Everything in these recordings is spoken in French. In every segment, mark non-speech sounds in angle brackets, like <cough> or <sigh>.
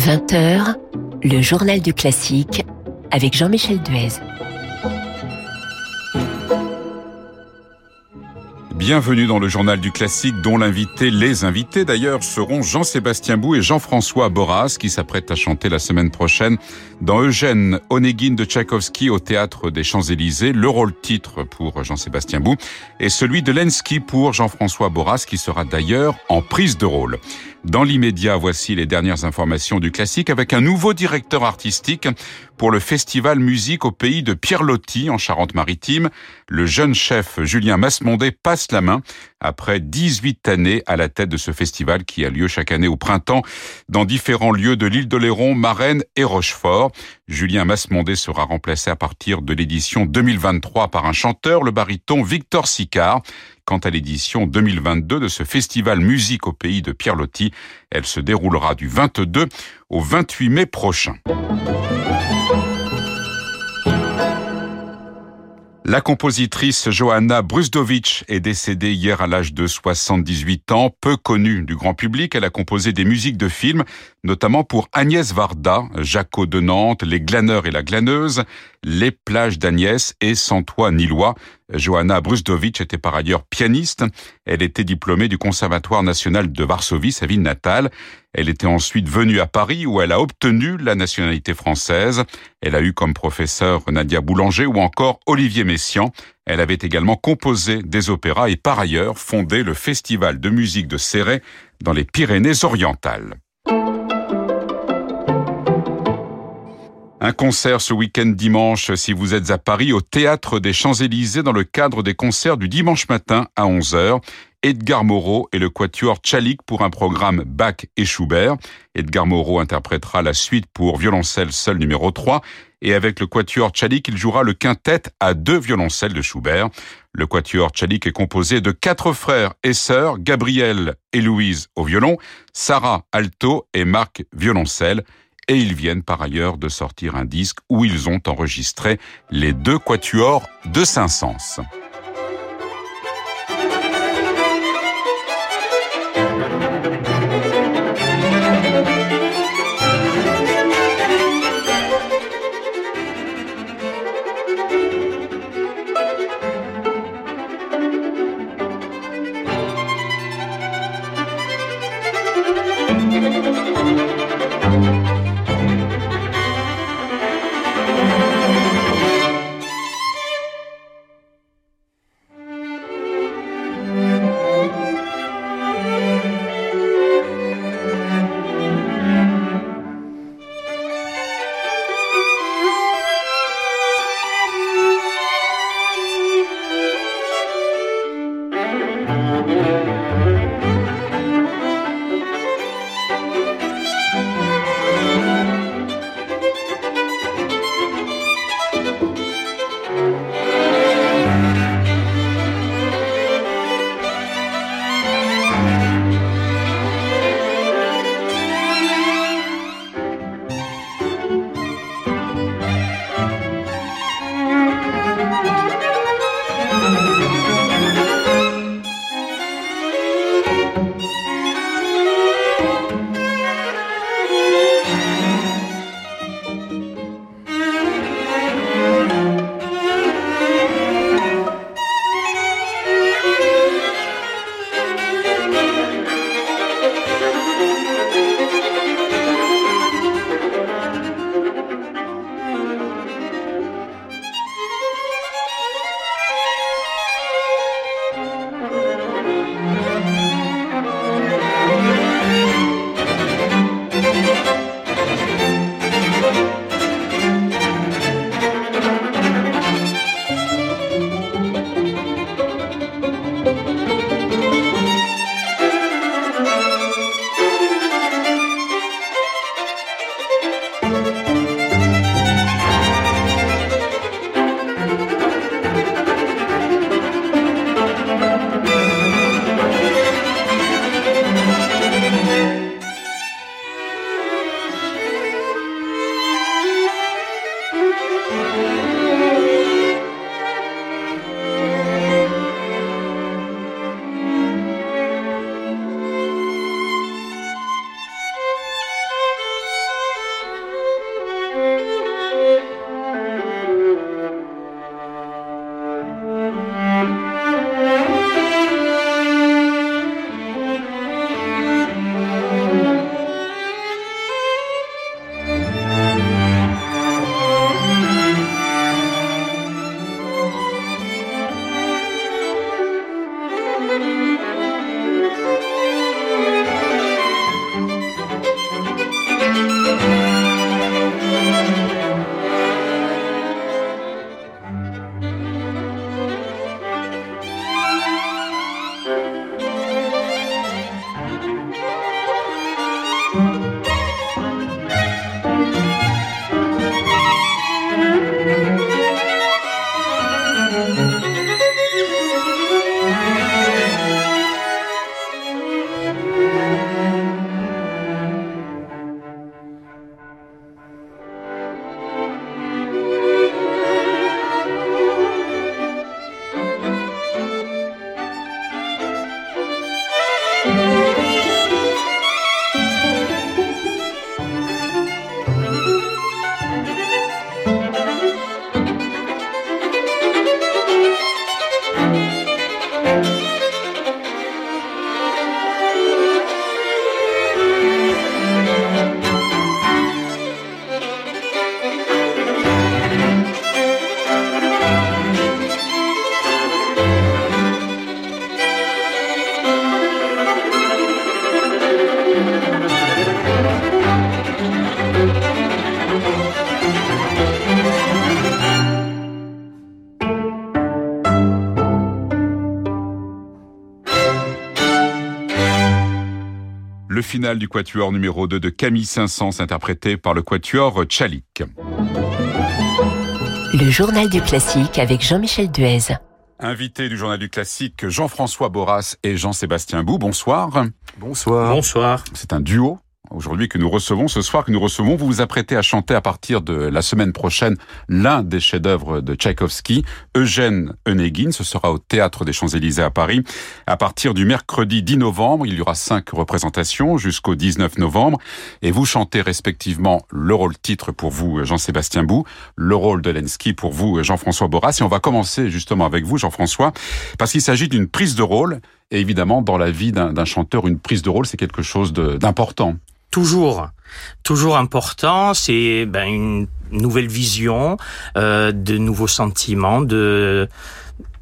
20h, le journal du classique avec Jean-Michel Duez. Bienvenue dans le journal du classique dont l'invité, les invités d'ailleurs, seront Jean-Sébastien Bou et Jean-François Boras qui s'apprêtent à chanter la semaine prochaine dans Eugène Onegin de Tchaïkovski au théâtre des Champs-Élysées. Le rôle titre pour Jean-Sébastien Bou et celui de Lenski pour Jean-François Boras qui sera d'ailleurs en prise de rôle. Dans l'immédiat, voici les dernières informations du classique avec un nouveau directeur artistique pour le festival musique au pays de Pierre-Loti en Charente-Maritime. Le jeune chef Julien Masmondé passe la main après 18 années à la tête de ce festival qui a lieu chaque année au printemps dans différents lieux de l'île d'Oléron, Marennes et Rochefort. Julien Masmondé sera remplacé à partir de l'édition 2023 par un chanteur, le baryton Victor Sicard, Quant à l'édition 2022 de ce festival musique au pays de Pierre Loti, elle se déroulera du 22 au 28 mai prochain. La compositrice Johanna Brusdovich est décédée hier à l'âge de 78 ans. Peu connue du grand public, elle a composé des musiques de films, notamment pour Agnès Varda, Jaco de Nantes, Les Glaneurs et la Glaneuse, Les plages d'Agnès et Sans toi ni loi. Johanna Brusdovich était par ailleurs pianiste. Elle était diplômée du Conservatoire national de Varsovie, sa ville natale. Elle était ensuite venue à Paris où elle a obtenu la nationalité française. Elle a eu comme professeur Nadia Boulanger ou encore Olivier Messiaen. Elle avait également composé des opéras et par ailleurs fondé le Festival de musique de Céret dans les Pyrénées-Orientales. Un concert ce week-end dimanche si vous êtes à Paris au Théâtre des Champs-Élysées dans le cadre des concerts du dimanche matin à 11h. Edgar Moreau et le quatuor Tchalik pour un programme Bach et Schubert. Edgar Moreau interprétera la suite pour violoncelle seul numéro 3 et avec le quatuor Tchalik, il jouera le quintet à deux violoncelles de Schubert. Le quatuor Tchalik est composé de quatre frères et sœurs, Gabriel et Louise au violon, Sarah alto et Marc violoncelle et ils viennent par ailleurs de sortir un disque où ils ont enregistré les deux quatuors de Saint-Saëns. Final du quatuor numéro 2 de Camille Saint-Saëns, interprété par le quatuor Tchalik. Le journal du classique avec Jean-Michel Duez. Invité du journal du classique, Jean-François Boras et Jean-Sébastien Bou. Bonsoir. Bonsoir. Bonsoir. C'est un duo aujourd'hui que nous recevons, ce soir que nous recevons, vous vous apprêtez à chanter à partir de la semaine prochaine l'un des chefs-d'œuvre de Tchaïkovski, Eugène Onegin. Ce sera au Théâtre des Champs-Élysées à Paris. À partir du mercredi 10 novembre, il y aura cinq représentations jusqu'au 19 novembre. Et vous chantez respectivement le rôle titre pour vous, Jean-Sébastien Bou, le rôle de Lenski pour vous, Jean-François Boras. Et on va commencer justement avec vous, Jean-François, parce qu'il s'agit d'une prise de rôle. Et évidemment, dans la vie d'un chanteur, une prise de rôle, c'est quelque chose d'important toujours, toujours important. C'est ben, une nouvelle vision, euh, de nouveaux sentiments, de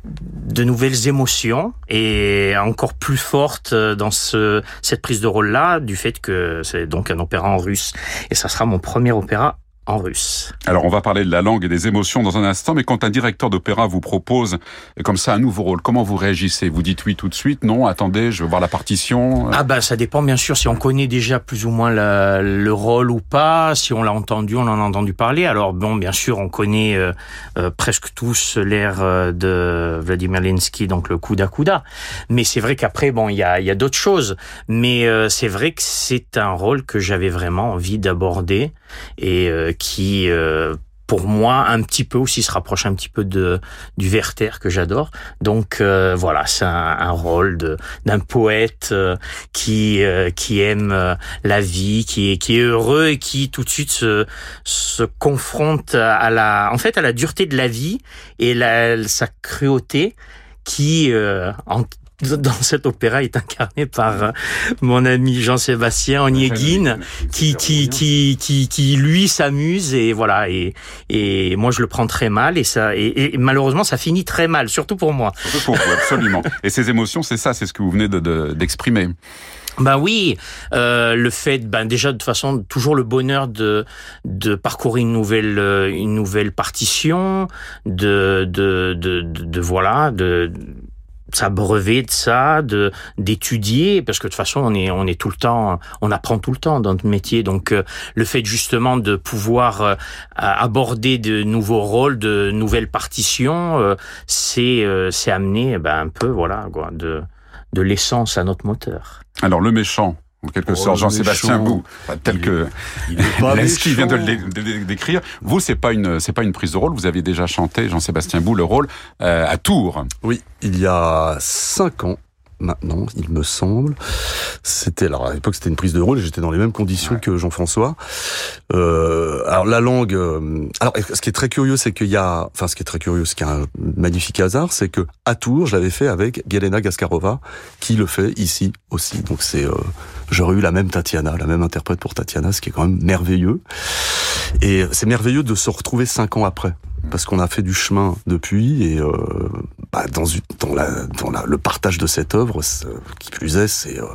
de nouvelles émotions et encore plus fortes dans ce, cette prise de rôle là du fait que c'est donc un opéra en russe et ça sera mon premier opéra en russe. Alors on va parler de la langue et des émotions dans un instant, mais quand un directeur d'opéra vous propose comme ça un nouveau rôle, comment vous réagissez? Vous dites oui tout de suite Non, attendez, je veux voir la partition Ah ben ça dépend bien sûr si on connaît déjà plus ou moins le rôle ou pas, si on l'a entendu, on en a entendu parler. Alors bon, bien sûr, on connaît euh, euh, presque tous l'air euh, de Vladimir Lensky, donc le Kuda Kuda. Mais c'est vrai qu'après, bon, il y a, y a d'autres choses. Mais c'est vrai que c'est un rôle que j'avais vraiment envie d'aborder et qui euh, pour moi un petit peu aussi se rapproche un petit peu de du Werther que j'adore. Donc euh, voilà, c'est un, rôle d'un poète euh, qui qui aime la vie, qui est heureux et qui tout de suite se se confronte à la en fait à la dureté de la vie et la, sa cruauté qui en, dans cet opéra est incarné par euh, mon ami Jean-Sébastien Onyeguin qui, qui, qui, qui, qui, lui s'amuse et voilà et, et moi je le prends très mal et ça et, malheureusement ça finit très mal surtout pour moi. Surtout pour vous, absolument. <laughs> et ces émotions, c'est ça, c'est ce que vous venez d'exprimer. De, ben oui, euh, le fait, ben déjà de toute façon toujours le bonheur de de parcourir une nouvelle euh, une nouvelle partition, de de de, de, de voilà de s'abreuver de ça, de d'étudier, parce que de toute façon on est on est tout le temps, on apprend tout le temps dans notre métier. Donc euh, le fait justement de pouvoir euh, aborder de nouveaux rôles, de nouvelles partitions, euh, c'est c'est amener eh ben, un peu voilà quoi, de de l'essence à notre moteur. Alors le méchant, en quelque oh, sorte, Jean-Sébastien Bou, tel que Lesky vient de le décrire. Vous, c'est pas une, c'est pas une prise de rôle. Vous aviez déjà chanté Jean-Sébastien Bou le rôle euh, à Tours. Oui, il y a cinq ans maintenant, il me semble. C'était alors à l'époque c'était une prise de rôle. J'étais dans les mêmes conditions que Jean-François. Euh, alors la langue. Euh, alors ce qui est très curieux, c'est qu'il y a, enfin ce qui est très curieux, ce qui est un magnifique hasard, c'est que à Tours, je l'avais fait avec Galena Gaskarova, qui le fait ici aussi. Donc c'est, euh, j'aurais eu la même Tatiana, la même interprète pour Tatiana, ce qui est quand même merveilleux. Et c'est merveilleux de se retrouver cinq ans après parce qu'on a fait du chemin depuis et euh, bah, dans, le partage de cette œuvre, qui plus est, c'est euh,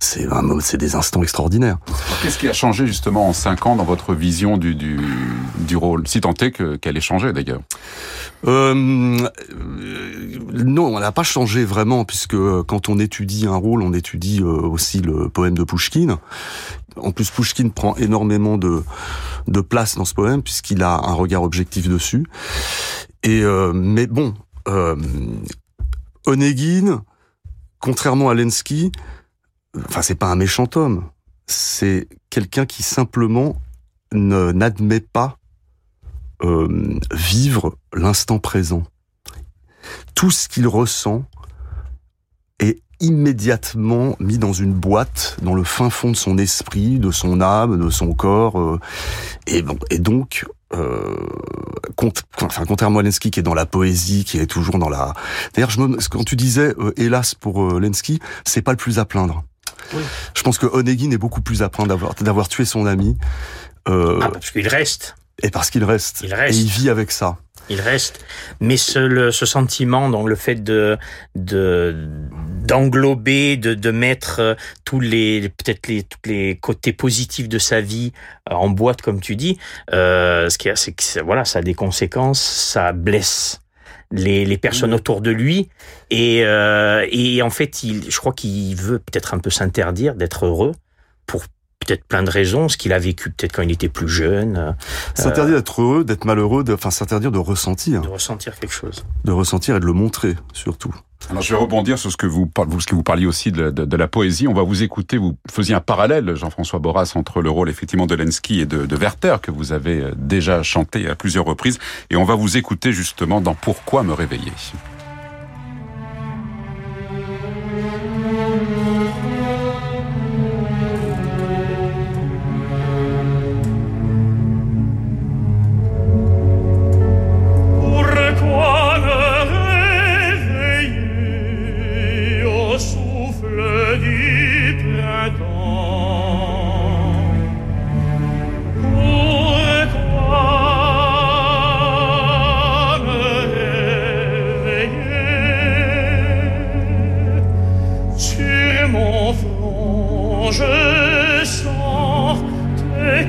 c'est des instants extraordinaires. Qu'est-ce qui a changé justement en cinq ans dans votre vision du rôle, si tant est que qu'elle ait changé d'ailleurs? Euh, Non, on n'a pas changé vraiment puisque euh, quand on étudie un rôle, on étudie euh, aussi le poème de Pushkin. En plus, Pushkin prend énormément de de place dans ce poème puisqu'il a un regard objectif dessus. Et mais bon, euh, Onegin, contrairement à Lenski, enfin c'est pas un méchant homme, c'est quelqu'un qui simplement n'admet pas euh, vivre l'instant présent. Tout ce qu'il ressent est immédiatement mis dans une boîte, dans le fin fond de son esprit, de son âme, de son corps. Euh, et, bon, et donc, euh, enfin, contrairement à Lenski qui est dans la poésie, qui est toujours dans la. D'ailleurs, je me, quand tu disais euh, hélas pour Lenski, c'est pas le plus à plaindre. Oui. Je pense que Onegin est beaucoup plus à plaindre d'avoir d'avoir tué son ami. Ah, parce qu'il reste. Et parce qu'il reste. Il reste. Et il vit avec ça il reste. Mais ce, ce sentiment, donc le fait de d'englober, de, de mettre euh, tous les peut-être les tous les côtés positifs de sa vie euh, en boîte, comme tu dis, euh, ce qui c'est que voilà, ça a des conséquences, ça blesse. les, les personnes autour de lui. Et, euh, et en fait, il, je crois qu'il veut peut-être un peu s'interdire d'être heureux pour peut-être plein de raisons, ce qu'il a vécu peut-être quand il était plus jeune. euh, S'interdire d'être heureux, d'être malheureux, de- enfin s'interdire de ressentir, de ressentir quelque chose. de ressentir et de le montrer surtout. Alors je vais rebondir sur ce que vous, par- vous- ce que vous parliez aussi de, de- de la poésie. On va vous écouter. Vous faisiez un parallèle, Jean-François Borras, entre le rôle effectivement de Lenski et de, de Werther que vous avez euh, déjà chanté à plusieurs reprises. Et on va vous écouter justement dans Pourquoi me réveiller. Je sens tes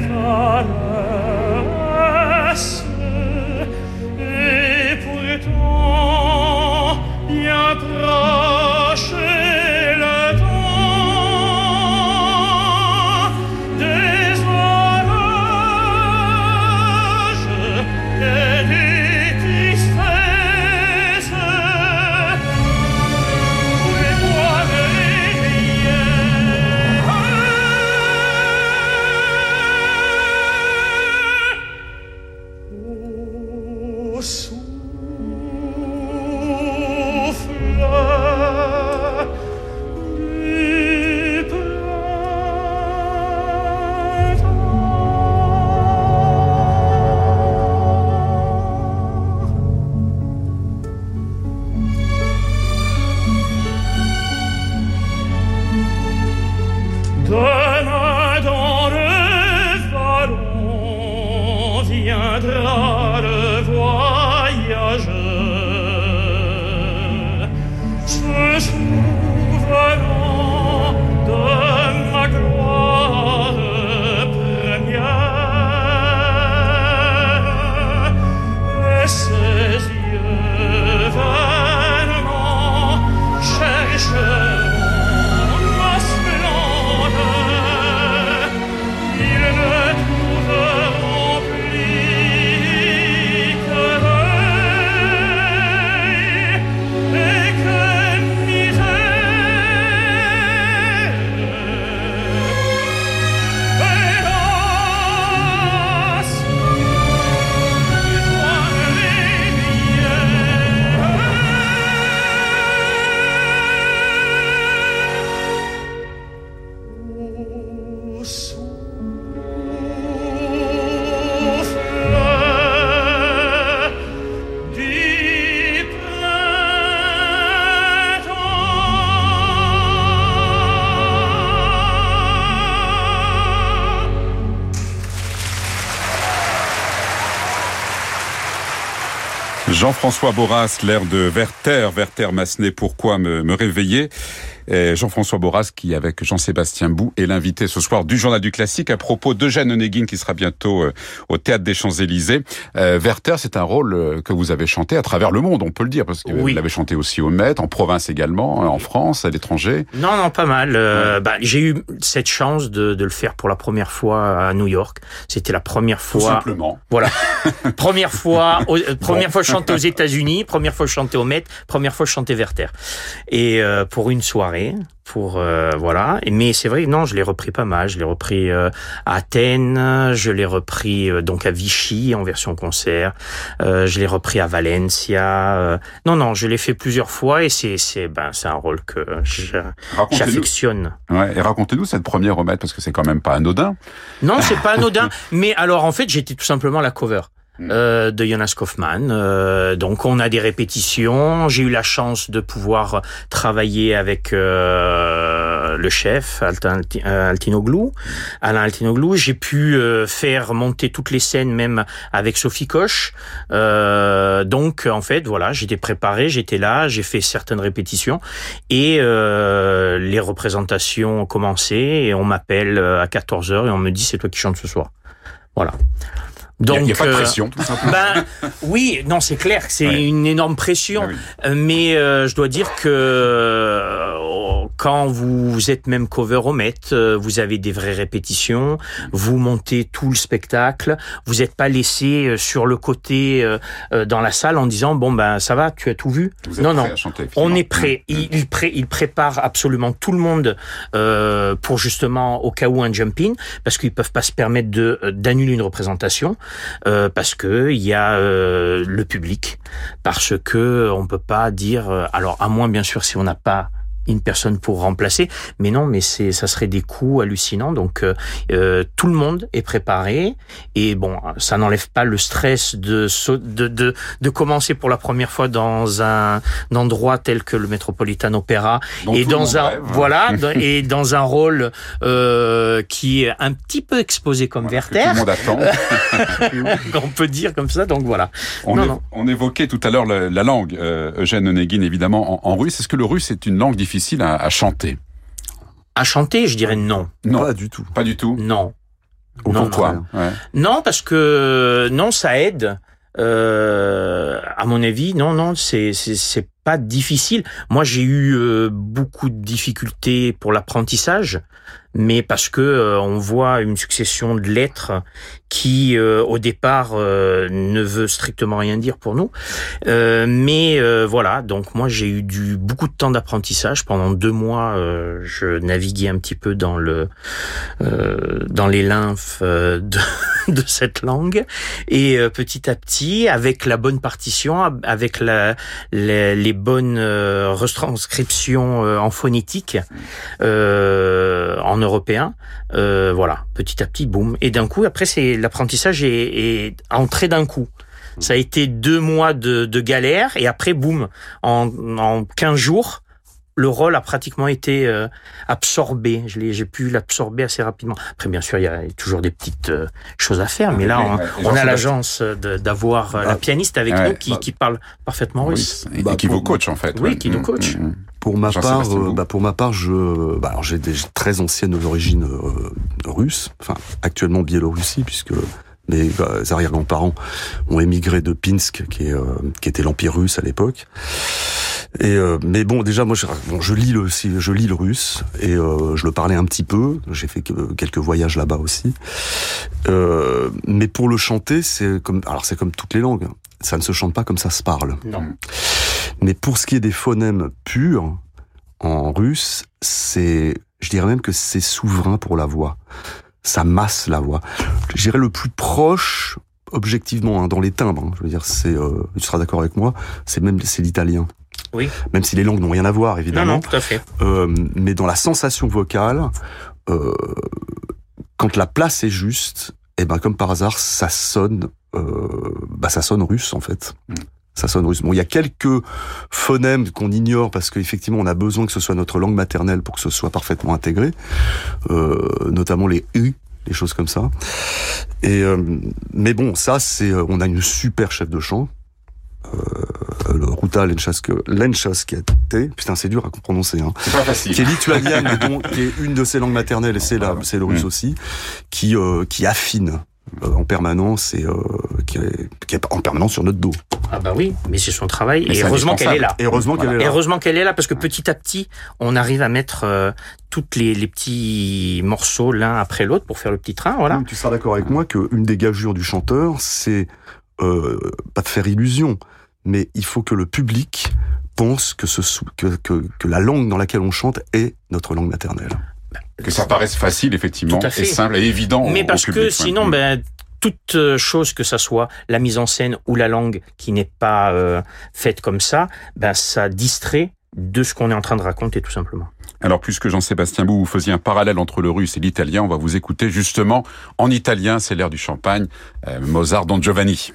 Jean-François Borras, l'air de Werther, Werther Massenet, pourquoi me, me réveiller? Jean-François Borras qui, avec Jean-Sébastien Bou, est l'invité ce soir du Journal du Classique à propos d'Eugène Onegin qui sera bientôt euh, au Théâtre des Champs-Élysées. Euh, Werther, c'est un rôle euh, que vous avez chanté à travers le monde, on peut le dire, parce que Oui. vous l'avez chanté aussi au Met, en province également, euh, en France, à l'étranger. Non, non, pas mal. Euh, bah, j'ai eu cette chance de, de le faire pour la première fois à New York. C'était la première Tout fois. simplement. Voilà. <laughs> première fois, au- euh, première fois je chantais aux États-Unis, première fois je chantais au Met, première fois je chantais Werther. Et euh, pour une soirée, pour euh, voilà. Mais c'est vrai, non, je l'ai repris pas mal. Je l'ai repris euh, à Athènes, je l'ai repris euh, donc à Vichy en version concert. Je l'ai repris à Valencia. Non, non, je l'ai fait plusieurs fois et c'est c'est ben c'est un rôle que j'affectionne. ouais, et racontez-nous cette première Met, parce que c'est quand même pas anodin. Non, c'est pas anodin. <laughs> mais alors, en fait, j'étais tout simplement la cover. Mm. euh, de Jonas Kaufmann. Euh, donc on a des répétitions. J'ai eu la chance de pouvoir travailler avec euh, le chef Altin, euh, Altinoglou, Alain Altinoglou. J'ai pu euh, faire monter toutes les scènes même avec Sophie Koch. Euh, donc en fait voilà, j'étais préparé, j'étais là, j'ai fait certaines répétitions et euh, les représentations ont commencé et on m'appelle à 14h et on me dit c'est toi qui chantes ce soir. Voilà. Il n'y a, Donc, pas de euh, pression. ben oui, non, c'est clair que c'est Ouais. une énorme pression. Ah oui. Euh, Mais euh, je dois dire que euh, quand vous êtes même cover au Met, vous avez des vraies répétitions, vous montez tout le spectacle, vous n'êtes pas laissé sur le côté euh, dans la salle en disant bon ben ça va, tu as tout vu. Vous non non, chanter, on est prêt. Mm, mm. Il, il, pré- il prépare absolument tout le monde euh, pour justement au cas où un jump-in, parce qu'ils peuvent pas se permettre de d'annuler une représentation, euh, parce que il y a euh, le public, parce que on peut pas dire. euh, alors à moins bien sûr si on n'a pas une personne pour remplacer, mais non, mais c'est ça serait des coûts hallucinants. Donc euh, euh, tout le monde est préparé et bon, ça n'enlève pas le stress de, de de de commencer pour la première fois dans un endroit tel que le Metropolitan Opera et dans un rêve, hein. voilà <laughs> et dans un rôle euh, qui est un petit peu exposé comme Voilà, Werther, Tout le monde attend. <laughs> on peut dire comme ça. Donc voilà. On, Non, évo- non. on évoquait tout à l'heure la, la langue, euh, Eugène Onegin, évidemment, en, en russe. Est-ce que le russe est une langue difficile à, à chanter À chanter, je dirais non, Non, Pas du tout. pas du tout. non. Au Non. Ouais. Non, parce que non, ça aide. Euh, à mon avis, non, non, c'est c'est c'est pas difficile. Moi, j'ai eu euh, beaucoup de difficultés pour l'apprentissage, mais parce que euh, on voit une succession de lettres qui, euh, au départ, euh, ne veut strictement rien dire pour nous. Euh, mais euh, voilà, donc moi, j'ai eu du beaucoup de temps d'apprentissage pendant deux mois. je naviguais un petit peu dans le dans les lymphes de, <laughs> de cette langue et petit à petit avec la bonne partition avec la, la- les bonnes euh, retranscriptions euh, en phonétique euh, en européen. Euh, voilà. Petit à petit boum. Et d'un coup après c'est l'apprentissage est, est entré d'un coup. Ça a été deux mois de, de galère et après boum. En, en 15 jours le rôle a pratiquement été euh, absorbé. Je l'ai, j'ai pu l'absorber assez rapidement. Après, bien sûr, il y a toujours des petites euh, choses à faire, mais là, on, Ouais, on a l'agence de- d'avoir euh, la Ah. pianiste avec Ouais. nous qui, Bah. qui parle parfaitement russe. Oui, et, Bah, et qui pour- vous coach en fait. Oui, ouais. qui nous Mm, coach. mm, mm. Pour ma part, euh, bah, pour ma part, je, bah, alors j'ai des très anciennes origines euh, russes, enfin actuellement Biélorussie puisque mes euh, arrière-grands-parents ont émigré de Pinsk, qui, est, euh, qui était l'empire russe à l'époque. Et euh, mais bon, déjà moi, je, bon, je lis le, je lis le russe et euh, je le parlais un petit peu. J'ai fait que- quelques voyages là-bas aussi. Euh, mais pour le chanter, c'est comme, alors c'est comme toutes les langues. Ça ne se chante pas comme ça se parle. Non. Mais pour ce qui est des phonèmes purs, en russe, c'est, je dirais même que c'est souverain pour la voix. Ça masse la voix. Je dirais le plus proche, objectivement, hein, dans les timbres. hein, je veux dire, c'est, euh, tu seras d'accord avec moi, c'est même, c'est l'italien. Oui. Même si les langues n'ont rien à voir, Non, évidemment. non, tout à fait. Euh, mais dans la sensation vocale, euh, quand la place est juste, et ben comme par hasard, ça sonne, euh, bah ça sonne russe en fait. Mm. Ça sonne russe. Bon, il y a quelques phonèmes qu'on ignore parce qu'effectivement, on a besoin que ce soit notre langue maternelle pour que ce soit parfaitement intégré, euh, notamment les u, les choses comme ça. Et euh, mais bon, ça c'est, euh, on a une super chef de chant. Euh, le Ruta Lenchaskete, putain c'est dur à prononcer, hein C'est pas facile. qui est lituanienne, dont- qui est une de ses langues maternelles, et c'est la, c'est le russe Mm. aussi, qui, euh, qui affine euh, en permanence et euh, qui, est, qui est en permanence sur notre dos. Ah bah oui, mais c'est son travail. Mais et heureusement qu'elle est là. Et heureusement Voilà. qu'elle est Et là. heureusement qu'elle est là parce que petit à petit, on arrive à mettre euh, toutes les, les petits morceaux l'un après l'autre pour faire le petit train. Voilà. Tu seras d'accord avec moi qu'une des gageures du chanteur, c'est euh, pas de faire illusion, mais il faut que le public pense que, ce, sou- que, que, que la langue dans laquelle on chante est notre langue maternelle. Que ça paraisse facile, effectivement, et simple et évident. Mais au parce public, que sinon, ben, toute euh, chose que ça soit la mise en scène ou la langue qui n'est pas euh, faite comme ça, ben ça distrait de ce qu'on est en train de raconter tout simplement. Alors, puisque Jean-Sébastien Bou, vous faisiez un parallèle entre le russe et l'italien, on va vous écouter justement en italien, c'est l'air du champagne, euh, Mozart Don Giovanni.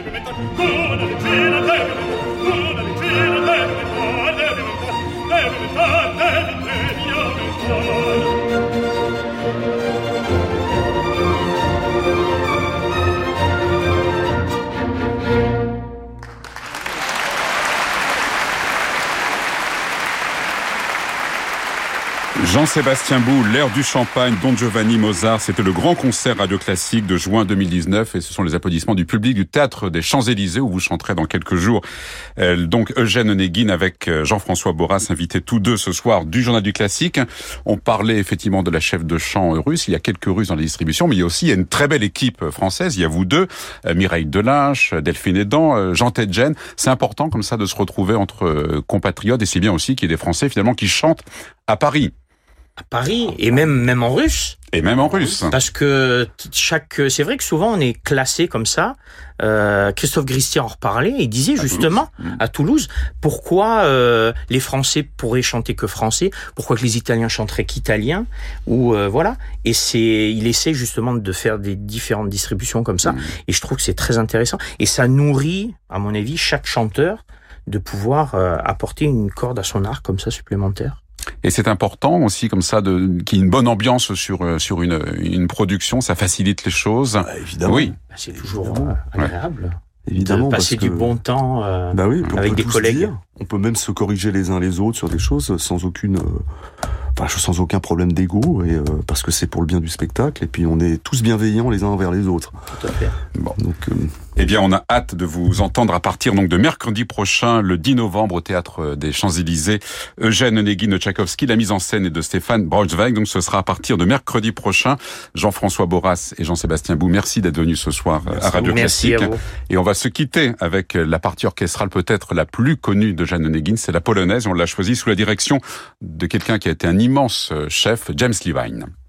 me mette ancora la Jean-Sébastien Bou, l'air du champagne, Don Giovanni Mozart, c'était le grand concert radio classique de juin 2019 et ce sont les applaudissements du public du théâtre des Champs-Élysées où vous chanterez dans quelques jours. Euh, donc Eugène Onegin avec euh, Jean-François Boras, invités tous deux ce soir du journal du classique. On parlait effectivement de la chef de chant russe. Il y a quelques Russes dans la distribution, mais il y a aussi une très belle équipe française. Il y a vous deux, euh, Mireille Delâche, Delphine Edan, Jean Tedjen. C'est important comme ça de se retrouver entre compatriotes et c'est bien aussi qu'il y ait des Français finalement qui chantent à Paris à Paris et même même en russe. Et même en russe. Parce que chaque, c'est vrai que souvent on est classé comme ça. Euh, Christophe Gristier en reparlait. Il disait justement mmh. à Toulouse pourquoi euh, les Français pourraient chanter que français, pourquoi que les Italiens chanteraient qu'italien, ou euh, voilà. Et c'est, il essaie justement de faire des différentes distributions comme ça. Mmh. Et je trouve que c'est très intéressant. Et ça nourrit, à mon avis, chaque chanteur de pouvoir euh, apporter une corde à son art comme ça supplémentaire. Et c'est important aussi comme ça de qu'il y ait une bonne ambiance sur euh, sur une une production, ça facilite les choses. Bah, évidemment. Oui. Bah, c'est toujours euh, agréable. Évidemment, de passer du bon temps euh, bah oui, avec des collègues. on peut même se corriger les uns les autres sur des choses sans aucune, enfin sans aucun problème d'ego et parce que c'est pour le bien du spectacle et puis on est tous bienveillants les uns envers les autres. Tout à fait. Bon, donc eh bien, on a hâte de vous entendre à partir donc de mercredi prochain, le 10 novembre, au théâtre des Champs-Élysées. Eugène Onegin de Tchaïkovski, la mise en scène est de Stéphane Braunschweig. Donc, ce sera à partir de mercredi prochain. Jean-François Boras et Jean-Sébastien Bou, merci d'être venus ce soir à Radio Classique. Et on va se quitter avec la partie orchestrale peut-être la plus connue de Jeanne Onegin, c'est la polonaise. On l'a choisie sous la direction de quelqu'un qui a été un immense chef, James Levine.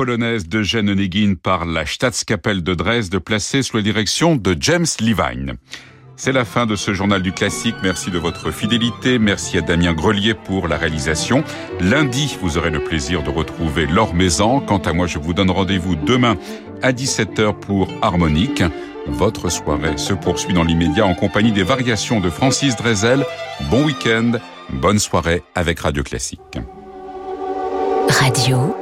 Polonaise d'Eugène Onegin par la Staatskapelle de Dresde placée sous la direction de James Levine. C'est la fin de ce journal du classique. Merci de votre fidélité. Merci à Damien Grelier pour la réalisation. Lundi, vous aurez le plaisir de retrouver Laure Maison. Quant à moi, je vous donne rendez-vous demain à 17h pour Harmonique. Votre soirée se poursuit dans l'immédiat en compagnie des variations de Francis Drezel. Bon week-end, bonne soirée avec Radio Classique. Radio